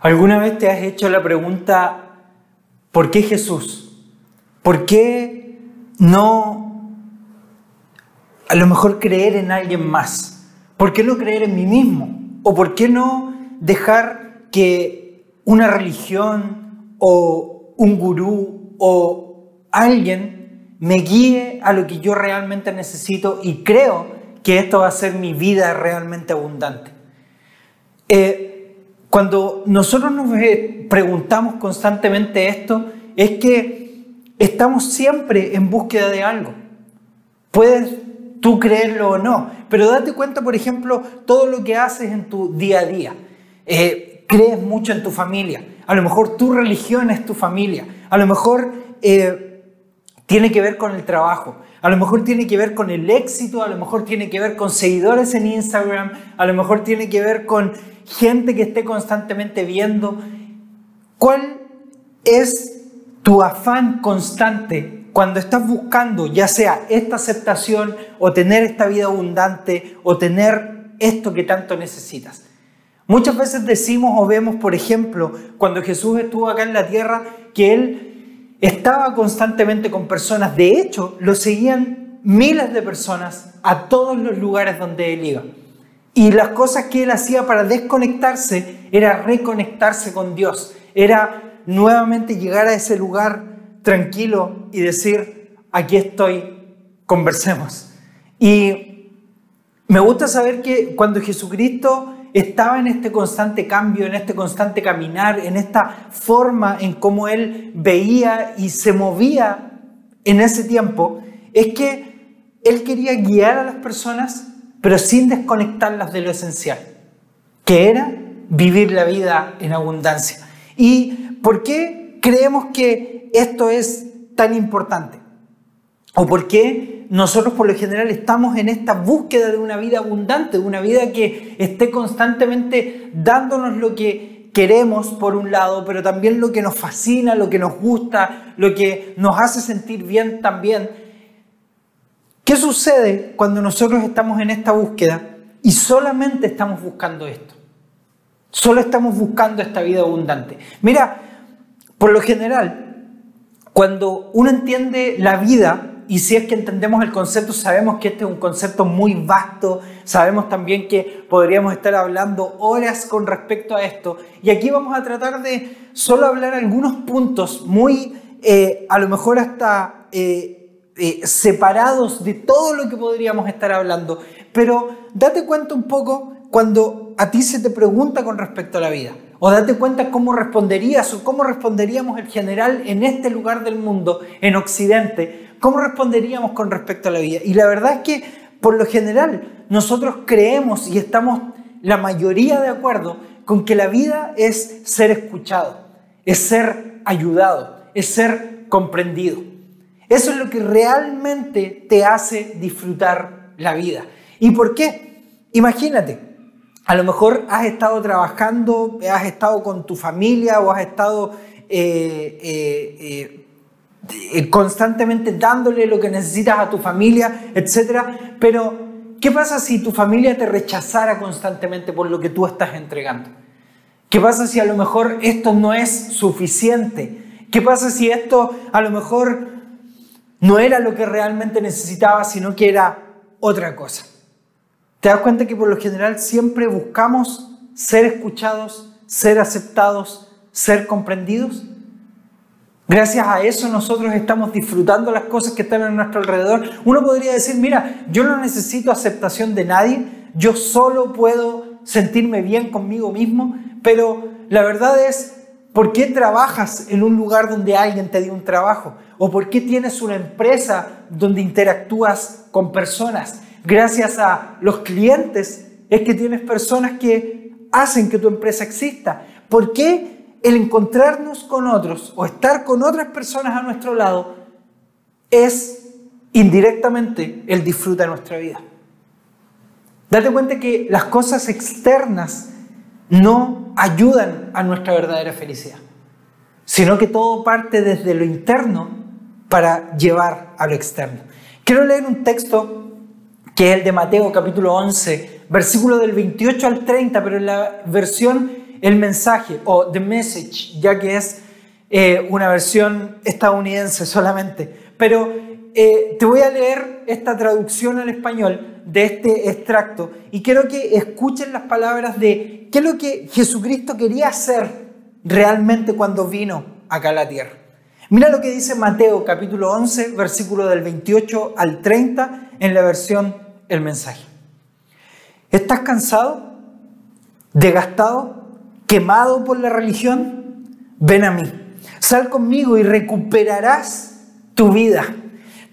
¿Alguna vez te has hecho la pregunta, ¿por qué Jesús? ¿Por qué no a lo mejor creer en alguien más? ¿Por qué no creer en mí mismo? ¿O por qué no dejar que una religión o un gurú o alguien me guíe a lo que yo realmente necesito y creo que esto va a ser mi vida realmente abundante? Eh, cuando nosotros nos preguntamos constantemente esto, es que estamos siempre en búsqueda de algo. Puedes tú creerlo o no, pero date cuenta, por ejemplo, todo lo que haces en tu día a día. Eh, crees mucho en tu familia, a lo mejor tu religión es tu familia, a lo mejor eh, tiene que ver con el trabajo, a lo mejor tiene que ver con el éxito, a lo mejor tiene que ver con seguidores en Instagram, a lo mejor tiene que ver con gente que esté constantemente viendo. ¿Cuál es tu afán constante cuando estás buscando ya sea esta aceptación o tener esta vida abundante o tener esto que tanto necesitas? Muchas veces decimos o vemos, por ejemplo, cuando Jesús estuvo acá en la tierra, que Él estaba constantemente con personas. De hecho, lo seguían miles de personas a todos los lugares donde Él iba. Y las cosas que él hacía para desconectarse era reconectarse con Dios, era nuevamente llegar a ese lugar tranquilo y decir, aquí estoy, conversemos. Y me gusta saber que cuando Jesucristo estaba en este constante cambio, en este constante caminar, en esta forma en cómo él veía y se movía en ese tiempo, es que él quería guiar a las personas pero sin desconectarlas de lo esencial, que era vivir la vida en abundancia. ¿Y por qué creemos que esto es tan importante? ¿O por qué nosotros por lo general estamos en esta búsqueda de una vida abundante, de una vida que esté constantemente dándonos lo que queremos por un lado, pero también lo que nos fascina, lo que nos gusta, lo que nos hace sentir bien también? ¿Qué sucede cuando nosotros estamos en esta búsqueda y solamente estamos buscando esto? Solo estamos buscando esta vida abundante. Mira, por lo general, cuando uno entiende la vida, y si es que entendemos el concepto, sabemos que este es un concepto muy vasto, sabemos también que podríamos estar hablando horas con respecto a esto, y aquí vamos a tratar de solo hablar algunos puntos muy, eh, a lo mejor hasta... Eh, eh, separados de todo lo que podríamos estar hablando, pero date cuenta un poco cuando a ti se te pregunta con respecto a la vida, o date cuenta cómo responderías o cómo responderíamos el general en este lugar del mundo, en Occidente, cómo responderíamos con respecto a la vida. Y la verdad es que por lo general nosotros creemos y estamos la mayoría de acuerdo con que la vida es ser escuchado, es ser ayudado, es ser comprendido. Eso es lo que realmente te hace disfrutar la vida. ¿Y por qué? Imagínate, a lo mejor has estado trabajando, has estado con tu familia o has estado eh, eh, eh, constantemente dándole lo que necesitas a tu familia, etc. Pero, ¿qué pasa si tu familia te rechazara constantemente por lo que tú estás entregando? ¿Qué pasa si a lo mejor esto no es suficiente? ¿Qué pasa si esto a lo mejor no era lo que realmente necesitaba, sino que era otra cosa. ¿Te das cuenta que por lo general siempre buscamos ser escuchados, ser aceptados, ser comprendidos? Gracias a eso nosotros estamos disfrutando las cosas que están a nuestro alrededor. Uno podría decir, mira, yo no necesito aceptación de nadie, yo solo puedo sentirme bien conmigo mismo, pero la verdad es, ¿por qué trabajas en un lugar donde alguien te dio un trabajo? ¿O por qué tienes una empresa donde interactúas con personas? Gracias a los clientes es que tienes personas que hacen que tu empresa exista. ¿Por qué el encontrarnos con otros o estar con otras personas a nuestro lado es indirectamente el disfruta de nuestra vida? Date cuenta que las cosas externas no ayudan a nuestra verdadera felicidad, sino que todo parte desde lo interno para llevar a lo externo. Quiero leer un texto que es el de Mateo capítulo 11, versículo del 28 al 30, pero en la versión el mensaje o the message, ya que es eh, una versión estadounidense solamente. Pero eh, te voy a leer esta traducción al español de este extracto y quiero que escuchen las palabras de qué es lo que Jesucristo quería hacer realmente cuando vino acá a la tierra. Mira lo que dice Mateo capítulo 11, versículo del 28 al 30 en la versión El mensaje. ¿Estás cansado? ¿Desgastado? ¿Quemado por la religión? Ven a mí. Sal conmigo y recuperarás tu vida.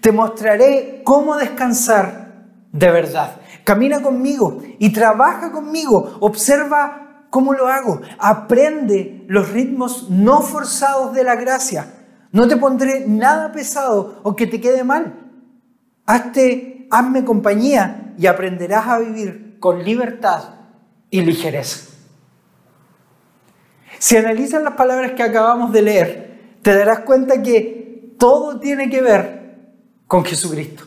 Te mostraré cómo descansar de verdad. Camina conmigo y trabaja conmigo. Observa cómo lo hago. Aprende los ritmos no forzados de la gracia. No te pondré nada pesado o que te quede mal. Hazte, hazme compañía y aprenderás a vivir con libertad y ligereza. Si analizas las palabras que acabamos de leer, te darás cuenta que todo tiene que ver con Jesucristo.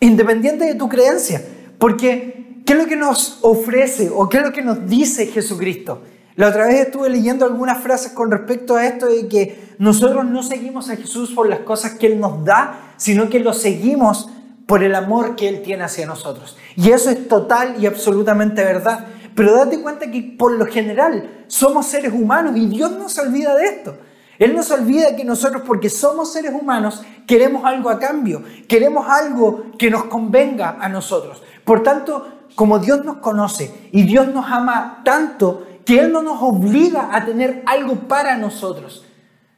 Independiente de tu creencia. Porque, ¿qué es lo que nos ofrece o qué es lo que nos dice Jesucristo? La otra vez estuve leyendo algunas frases con respecto a esto de que nosotros no seguimos a Jesús por las cosas que Él nos da, sino que lo seguimos por el amor que Él tiene hacia nosotros. Y eso es total y absolutamente verdad. Pero date cuenta que por lo general somos seres humanos y Dios no se olvida de esto. Él no se olvida que nosotros, porque somos seres humanos, queremos algo a cambio, queremos algo que nos convenga a nosotros. Por tanto, como Dios nos conoce y Dios nos ama tanto, que Él no nos obliga a tener algo para nosotros,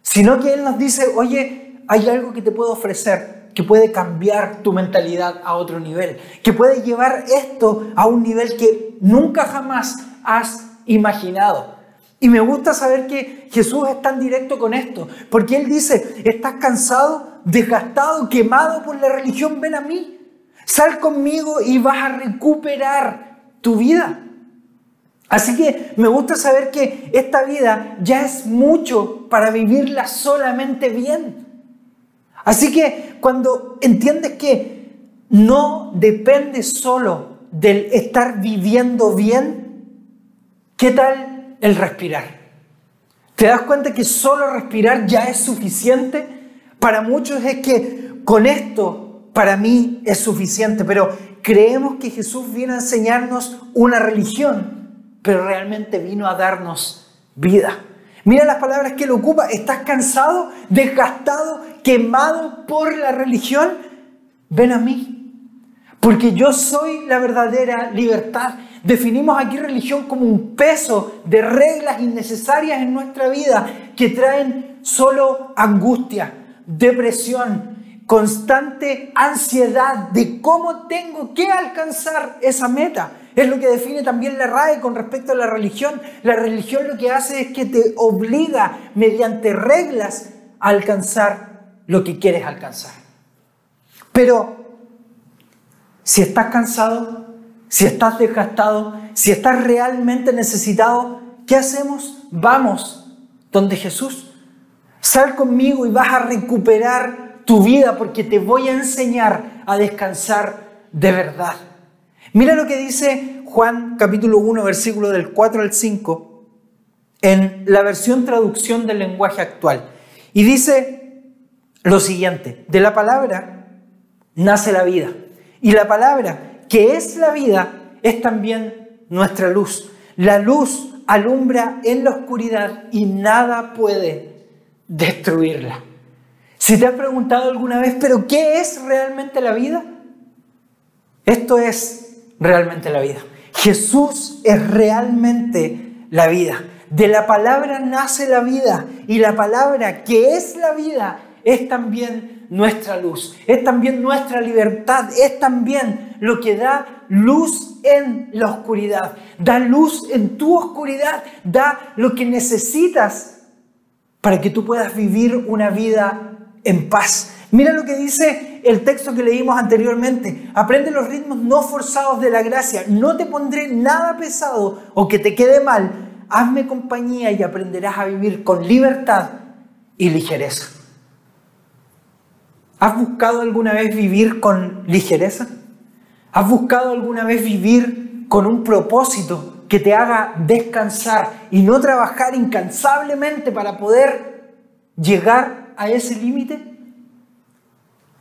sino que Él nos dice, oye, hay algo que te puedo ofrecer que puede cambiar tu mentalidad a otro nivel, que puede llevar esto a un nivel que nunca jamás has imaginado. Y me gusta saber que Jesús es tan directo con esto, porque Él dice, estás cansado, desgastado, quemado por la religión, ven a mí, sal conmigo y vas a recuperar tu vida. Así que me gusta saber que esta vida ya es mucho para vivirla solamente bien. Así que cuando entiendes que no depende solo del estar viviendo bien, ¿qué tal el respirar? ¿Te das cuenta que solo respirar ya es suficiente? Para muchos es que con esto para mí es suficiente, pero creemos que Jesús vino a enseñarnos una religión, pero realmente vino a darnos vida. Mira las palabras que él ocupa. ¿Estás cansado, desgastado, quemado por la religión? Ven a mí. Porque yo soy la verdadera libertad. Definimos aquí religión como un peso de reglas innecesarias en nuestra vida que traen solo angustia, depresión, constante ansiedad de cómo tengo que alcanzar esa meta. Es lo que define también la RAE con respecto a la religión. La religión lo que hace es que te obliga mediante reglas a alcanzar lo que quieres alcanzar. Pero si estás cansado, si estás desgastado, si estás realmente necesitado, ¿qué hacemos? Vamos donde Jesús. Sal conmigo y vas a recuperar tu vida porque te voy a enseñar a descansar de verdad. Mira lo que dice Juan capítulo 1, versículo del 4 al 5, en la versión traducción del lenguaje actual. Y dice lo siguiente, de la palabra nace la vida. Y la palabra que es la vida es también nuestra luz. La luz alumbra en la oscuridad y nada puede destruirla. Si te has preguntado alguna vez, pero ¿qué es realmente la vida? Esto es realmente la vida. Jesús es realmente la vida. De la palabra nace la vida y la palabra que es la vida es también nuestra luz, es también nuestra libertad, es también lo que da luz en la oscuridad, da luz en tu oscuridad, da lo que necesitas para que tú puedas vivir una vida en paz, Mira lo que dice el texto que leímos anteriormente. Aprende los ritmos no forzados de la gracia. No te pondré nada pesado o que te quede mal. Hazme compañía y aprenderás a vivir con libertad y ligereza. ¿Has buscado alguna vez vivir con ligereza? ¿Has buscado alguna vez vivir con un propósito que te haga descansar y no trabajar incansablemente para poder llegar a ese límite?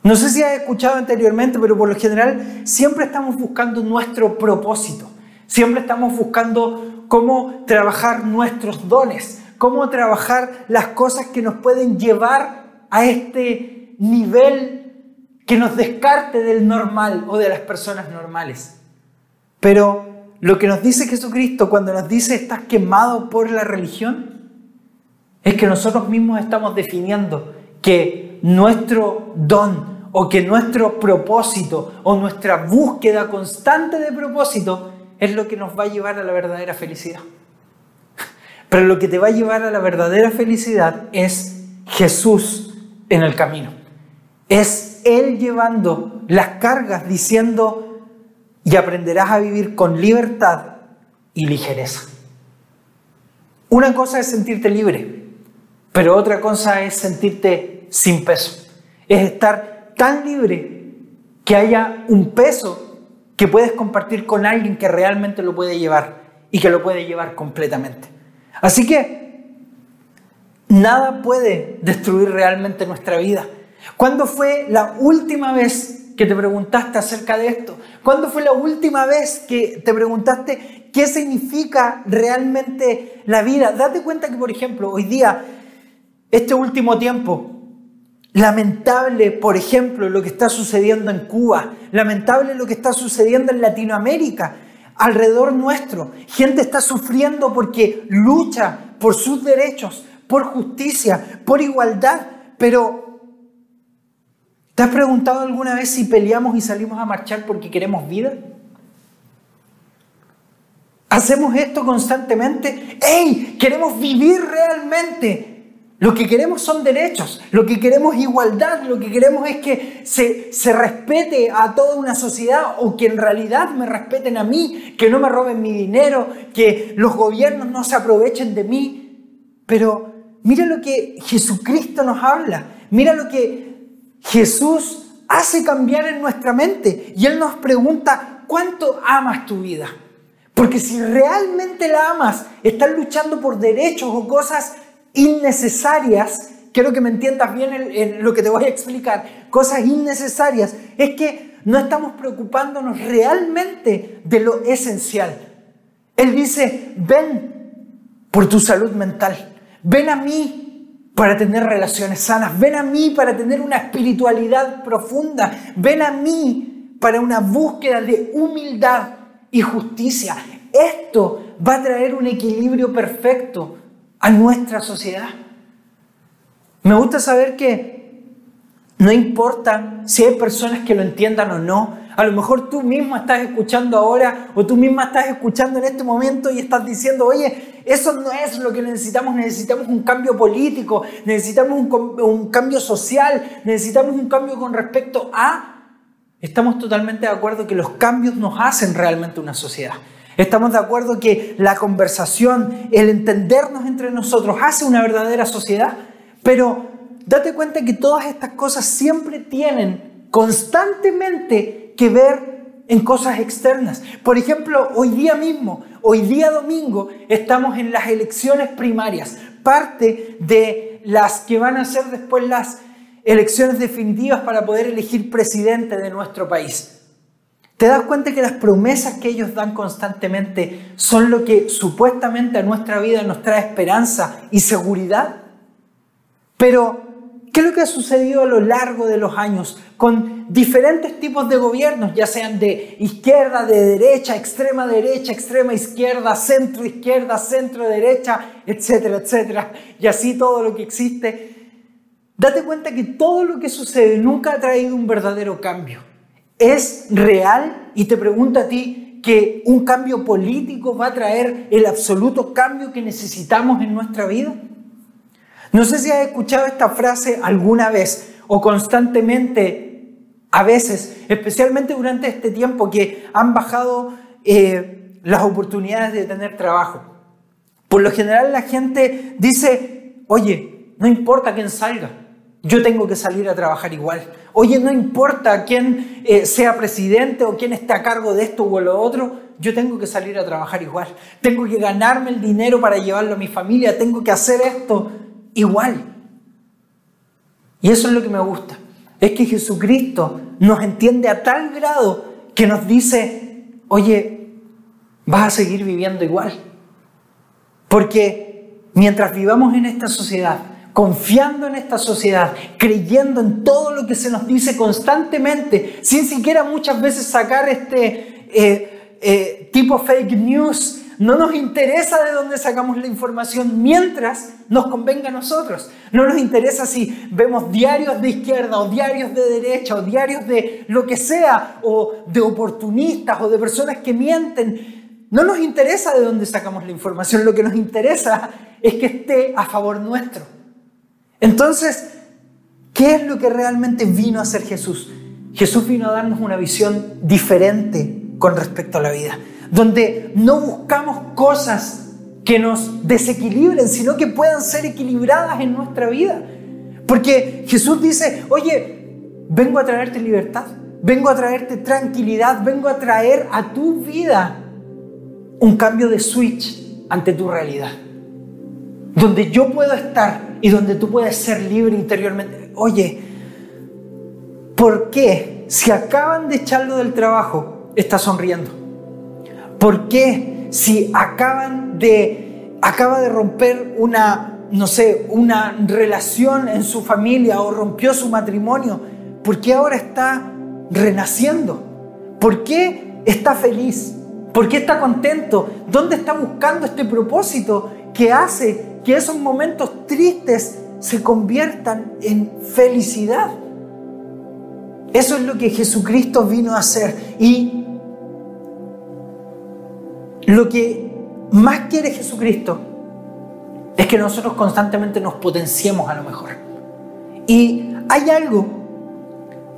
No sé si has escuchado anteriormente, pero por lo general siempre estamos buscando nuestro propósito. Siempre estamos buscando cómo trabajar nuestros dones, cómo trabajar las cosas que nos pueden llevar a este nivel que nos descarte del normal o de las personas normales. Pero lo que nos dice Jesucristo cuando nos dice estás quemado por la religión, es que nosotros mismos estamos definiendo que nuestro don o que nuestro propósito o nuestra búsqueda constante de propósito es lo que nos va a llevar a la verdadera felicidad. Pero lo que te va a llevar a la verdadera felicidad es Jesús en el camino. Es Él llevando las cargas diciendo, y aprenderás a vivir con libertad y ligereza. Una cosa es sentirte libre, pero otra cosa es sentirte sin peso. Es estar tan libre que haya un peso que puedes compartir con alguien que realmente lo puede llevar y que lo puede llevar completamente. Así que nada puede destruir realmente nuestra vida. ¿Cuándo fue la última vez que te preguntaste acerca de esto? ¿Cuándo fue la última vez que te preguntaste qué significa realmente la vida? Date cuenta que, por ejemplo, hoy día, este último tiempo, Lamentable, por ejemplo, lo que está sucediendo en Cuba, lamentable lo que está sucediendo en Latinoamérica, alrededor nuestro. Gente está sufriendo porque lucha por sus derechos, por justicia, por igualdad, pero ¿te has preguntado alguna vez si peleamos y salimos a marchar porque queremos vida? ¿Hacemos esto constantemente? ¡Ey! Queremos vivir realmente. Lo que queremos son derechos, lo que queremos igualdad, lo que queremos es que se, se, respete a toda una sociedad o que en realidad me respeten a mí, que no me roben mi dinero, que los gobiernos no se aprovechen de mí. Pero mira lo que Jesucristo nos habla, mira lo que Jesús hace cambiar en nuestra mente y Él nos pregunta, ¿cuánto amas tu vida? Porque si realmente la amas, estás luchando por derechos o cosas innecesarias, quiero que me entiendas bien en, lo que te voy a explicar, cosas innecesarias, es que no estamos preocupándonos realmente de lo esencial. Él dice, ven por tu salud mental, ven a mí para tener relaciones sanas, ven a mí para tener una espiritualidad profunda, ven a mí para una búsqueda de humildad y justicia. Esto va a traer un equilibrio perfecto a nuestra sociedad. Me gusta saber que no importa si hay personas que lo entiendan o no. A lo mejor tú mismo estás escuchando ahora o tú misma estás escuchando en este momento y estás diciendo, oye, eso no es lo que necesitamos, necesitamos un cambio político, necesitamos un, un cambio social, necesitamos un cambio con respecto a... Estamos totalmente de acuerdo que los cambios nos hacen realmente una sociedad. Estamos de acuerdo que la conversación, el entendernos entre nosotros hace una verdadera sociedad, pero date cuenta que todas estas cosas siempre tienen constantemente que ver en cosas externas. Por ejemplo, hoy día mismo, hoy día domingo, estamos en las elecciones primarias, parte de las que van a ser después las elecciones definitivas para poder elegir presidente de nuestro país. ¿Te das cuenta que las promesas que ellos dan constantemente son lo que supuestamente a nuestra vida nos trae esperanza y seguridad? Pero, ¿qué es lo que ha sucedido a lo largo de los años con diferentes tipos de gobiernos, ya sean de izquierda, de derecha, extrema derecha, extrema izquierda, centro izquierda, centro derecha, etcétera, etcétera, y así todo lo que existe? Date cuenta que todo lo que sucede nunca ha traído un verdadero cambio ¿Es real? Y te pregunto a ti que un cambio político va a traer el absoluto cambio que necesitamos en nuestra vida. No sé si has escuchado esta frase alguna vez o constantemente, a veces, especialmente durante este tiempo que han bajado eh, las oportunidades de tener trabajo. Por lo general la gente dice, oye, no importa quién salga, yo tengo que salir a trabajar igual. Oye, no importa quién eh, sea presidente o quién esté a cargo de esto o lo otro, yo tengo que salir a trabajar igual. Tengo que ganarme el dinero para llevarlo a mi familia. Tengo que hacer esto igual. Y eso es lo que me gusta. Es que Jesucristo nos entiende a tal grado que nos dice, oye, vas a seguir viviendo igual. Porque mientras vivamos en esta sociedad, confiando en esta sociedad, creyendo en todo lo que se nos dice constantemente, sin siquiera muchas veces sacar este eh, eh, tipo fake news. No nos interesa de dónde sacamos la información mientras nos convenga a nosotros. No nos interesa si vemos diarios de izquierda o diarios de derecha o diarios de lo que sea o de oportunistas o de personas que mienten. No nos interesa de dónde sacamos la información. Lo que nos interesa es que esté a favor nuestro. Entonces, ¿qué es lo que realmente vino a hacer Jesús? Jesús vino a darnos una visión diferente con respecto a la vida, donde no buscamos cosas que nos desequilibren, sino que puedan ser equilibradas en nuestra vida. Porque Jesús dice, oye, vengo a traerte libertad, vengo a traerte tranquilidad, vengo a traer a tu vida un cambio de switch ante tu realidad, donde yo puedo estar y donde tú puedes ser libre interiormente. Oye, ¿por qué si acaban de echarlo del trabajo está sonriendo? ¿Por qué si acaban de acaba de romper una no sé, una relación en su familia o rompió su matrimonio, ¿por qué ahora está renaciendo? ¿Por qué está feliz? ¿Por qué está contento? ¿Dónde está buscando este propósito que hace que esos momentos tristes se conviertan en felicidad. Eso es lo que Jesucristo vino a hacer. Y lo que más quiere Jesucristo es que nosotros constantemente nos potenciemos a lo mejor. Y hay algo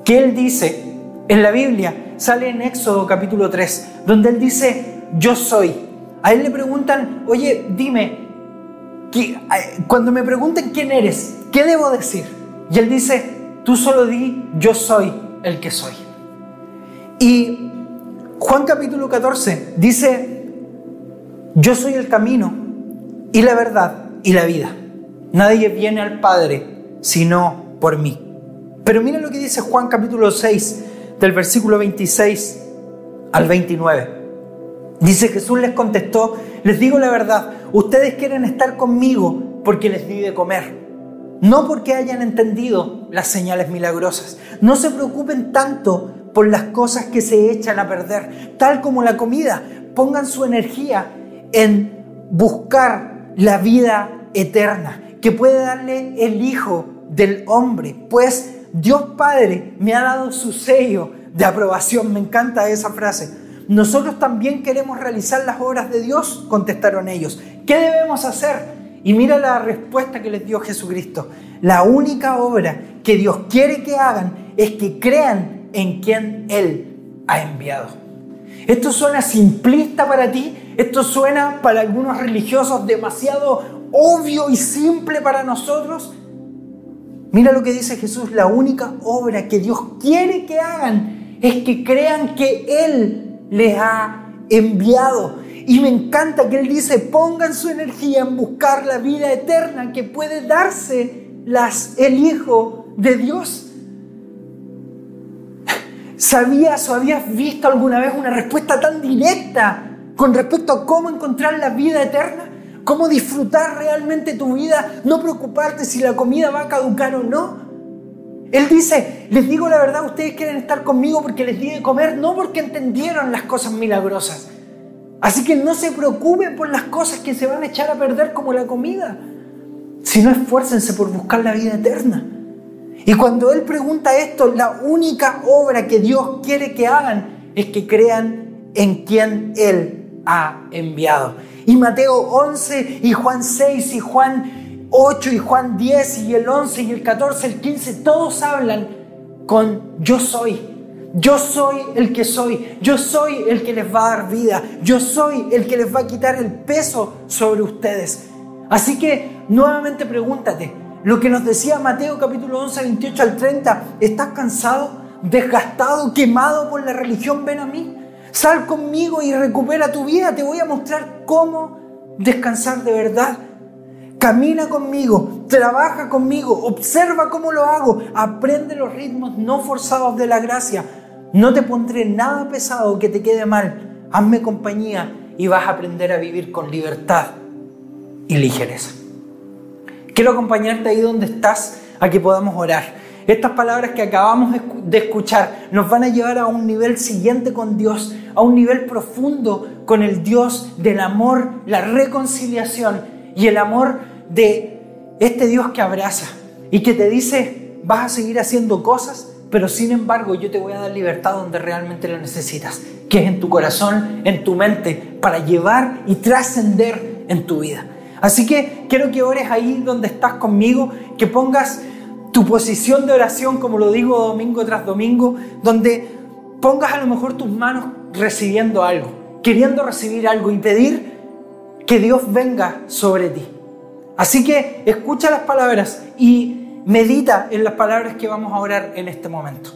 que Él dice en la Biblia, sale en Éxodo capítulo 3, donde Él dice, yo soy. A Él le preguntan, oye, dime, cuando me pregunten quién eres, ¿qué debo decir? Y él dice, tú solo di, yo soy el que soy. Y Juan capítulo 14 dice, yo soy el camino y la verdad y la vida. Nadie viene al Padre sino por mí. Pero mira lo que dice Juan capítulo 6 del versículo 26 al 29. Dice Jesús les contestó, les digo la verdad, ustedes quieren estar conmigo porque les di de comer, no porque hayan entendido las señales milagrosas. No se preocupen tanto por las cosas que se echan a perder, tal como la comida. Pongan su energía en buscar la vida eterna que puede darle el Hijo del Hombre, pues Dios Padre me ha dado su sello de aprobación. Me encanta esa frase nosotros también queremos realizar las obras de Dios, contestaron ellos. ¿Qué debemos hacer? Y mira la respuesta que les dio Jesucristo. La única obra que Dios quiere que hagan es que crean en quien Él ha enviado. Esto suena simplista para ti, esto suena para algunos religiosos demasiado obvio y simple para nosotros. Mira lo que dice Jesús, la única obra que Dios quiere que hagan es que crean que Él les ha enviado. Y me encanta que Él dice, pongan su energía en buscar la vida eterna que puede darse las, el Hijo de Dios. ¿Sabías o habías visto alguna vez una respuesta tan directa con respecto a cómo encontrar la vida eterna? ¿Cómo disfrutar realmente tu vida? No preocuparte si la comida va a caducar o no. Él dice, les digo la verdad, ustedes quieren estar conmigo porque les di comer, no porque entendieron las cosas milagrosas. Así que no se preocupen por las cosas que se van a echar a perder como la comida, sino esfuércense por buscar la vida eterna. Y cuando Él pregunta esto, la única obra que Dios quiere que hagan es que crean en quien Él ha enviado. Y Mateo 11 y Juan 6 y Juan 8 y Juan 10 y el 11 y el 14, el 15, todos hablan con yo soy. Yo soy el que soy. Yo soy el que les va a dar vida. Yo soy el que les va a quitar el peso sobre ustedes. Así que nuevamente pregúntate, lo que nos decía Mateo capítulo 11, 28 al 30, ¿estás cansado, desgastado, quemado por la religión? Ven a mí. Sal conmigo y recupera tu vida. Te voy a mostrar cómo descansar de verdad. Camina conmigo, trabaja conmigo, observa cómo lo hago, aprende los ritmos no forzados de la gracia. No te pondré nada pesado que te quede mal. Hazme compañía y vas a aprender a vivir con libertad y ligereza. Quiero acompañarte ahí donde estás a que podamos orar. Estas palabras que acabamos de escuchar nos van a llevar a un nivel siguiente con Dios, a un nivel profundo con el Dios del amor, la reconciliación y el amor de este Dios que abraza y que te dice, vas a seguir haciendo cosas, pero sin embargo yo te voy a dar libertad donde realmente lo necesitas, que es en tu corazón, en tu mente, para llevar y trascender en tu vida. Así que quiero que ores ahí donde estás conmigo, que pongas tu posición de oración, como lo digo domingo tras domingo, donde pongas a lo mejor tus manos recibiendo algo, queriendo recibir algo y pedir que Dios venga sobre ti. Así que escucha las palabras y medita en las palabras que vamos a orar en este momento.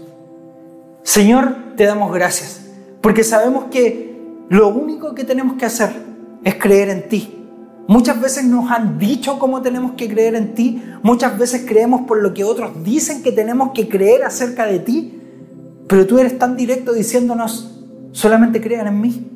Señor, te damos gracias, porque sabemos que lo único que tenemos que hacer es creer en ti Muchas veces nos han dicho cómo tenemos que creer en ti, muchas veces creemos por lo que otros dicen que tenemos que creer acerca de ti, pero tú eres tan directo diciéndonos, solamente crean en mí.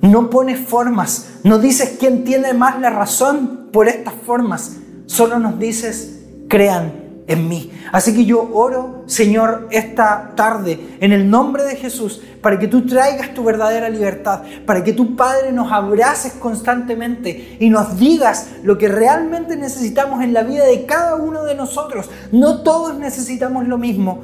No pones formas, no dices quién tiene más la razón por estas formas, solo nos dices, crean en mí. Así que yo oro, Señor, esta tarde en el nombre de Jesús, para que tú traigas tu verdadera libertad, para que tu Padre nos abraces constantemente y nos digas lo que realmente necesitamos en la vida de cada uno de nosotros. No todos necesitamos lo mismo,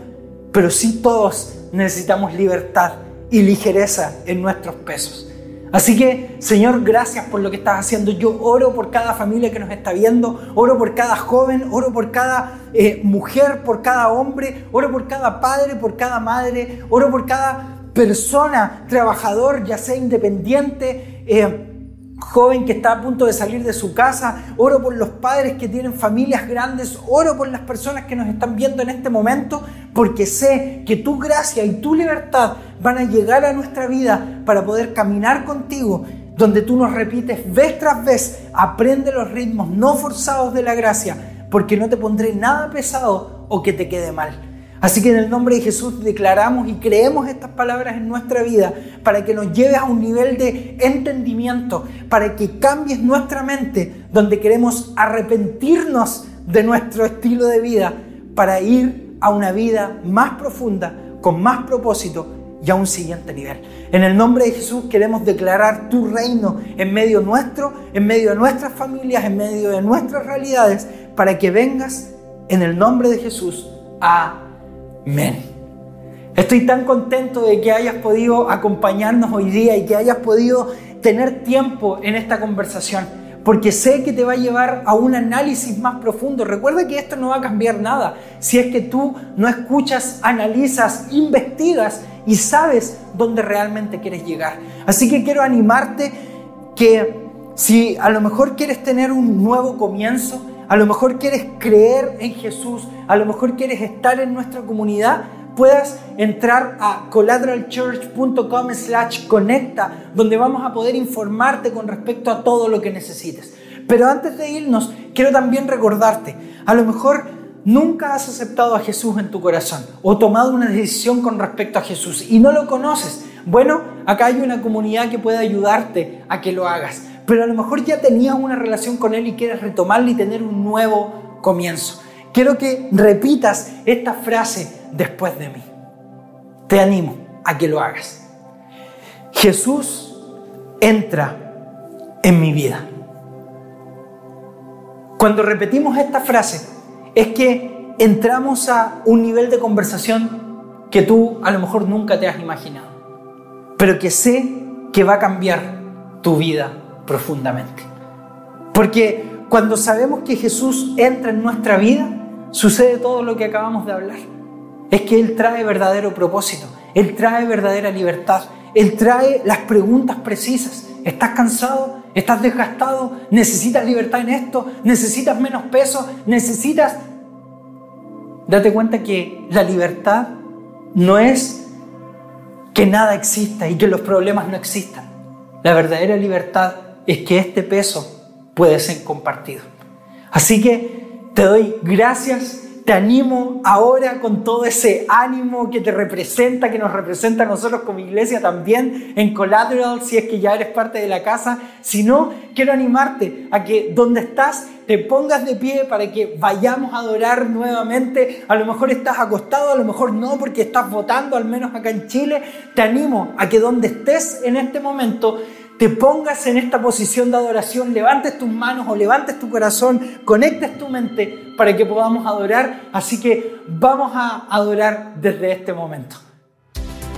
pero sí todos necesitamos libertad y ligereza en nuestros pesos. Así que, Señor, gracias por lo que estás haciendo. Yo oro por cada familia que nos está viendo, oro por cada joven, oro por cada eh, mujer, por cada hombre, oro por cada padre, por cada madre, oro por cada persona, trabajador, ya sea independiente. Eh, joven que está a punto de salir de su casa, oro por los padres que tienen familias grandes, oro por las personas que nos están viendo en este momento, porque sé que tu gracia y tu libertad van a llegar a nuestra vida para poder caminar contigo, donde tú nos repites vez tras vez, aprende los ritmos no forzados de la gracia, porque no te pondré nada pesado o que te quede mal. Así que en el nombre de Jesús declaramos y creemos estas palabras en nuestra vida para que nos lleves a un nivel de entendimiento, para que cambies nuestra mente donde queremos arrepentirnos de nuestro estilo de vida para ir a una vida más profunda, con más propósito y a un siguiente nivel. En el nombre de Jesús queremos declarar tu reino en medio nuestro, en medio de nuestras familias, en medio de nuestras realidades, para que vengas en el nombre de Jesús a Amén. Estoy tan contento de que hayas podido acompañarnos hoy día y que hayas podido tener tiempo en esta conversación, porque sé que te va a llevar a un análisis más profundo. Recuerda que esto no va a cambiar nada si es que tú no escuchas, analizas, investigas y sabes dónde realmente quieres llegar. Así que quiero animarte que si a lo mejor quieres tener un nuevo comienzo, a lo mejor quieres creer en Jesús, a lo mejor quieres estar en nuestra comunidad, puedas entrar a collateralchurch.com slash conecta, donde vamos a poder informarte con respecto a todo lo que necesites. Pero antes de irnos, quiero también recordarte, a lo mejor nunca has aceptado a Jesús en tu corazón o tomado una decisión con respecto a Jesús y no lo conoces. Bueno, acá hay una comunidad que puede ayudarte a que lo hagas pero a lo mejor ya tenías una relación con Él y quieres retomarla y tener un nuevo comienzo. Quiero que repitas esta frase después de mí. Te animo a que lo hagas. Jesús entra en mi vida. Cuando repetimos esta frase, es que entramos a un nivel de conversación que tú a lo mejor nunca te has imaginado, pero que sé que va a cambiar tu vida profundamente. Porque cuando sabemos que Jesús entra en nuestra vida, sucede todo lo que acabamos de hablar. Es que Él trae verdadero propósito, Él trae verdadera libertad, Él trae las preguntas precisas. ¿Estás cansado? ¿Estás desgastado? ¿Necesitas libertad en esto? ¿Necesitas menos peso? ¿Necesitas... Date cuenta que la libertad no es que nada exista y que los problemas no existan. La verdadera libertad es que este peso puede ser compartido. Así que te doy gracias te animo ahora con todo ese ánimo que te representa, que nos representa a nosotros como iglesia también en Collateral, si es que ya eres parte de la casa. Si no, quiero animarte a que donde estás te pongas de pie para que vayamos a adorar nuevamente. A lo mejor estás acostado, a lo mejor no, porque estás votando, al menos acá en Chile. Te animo a que donde estés en este momento te pongas en esta posición de adoración, levantes tus manos o levantes tu corazón, conectes tu mente para que podamos adorar. Así que vamos a adorar desde este momento.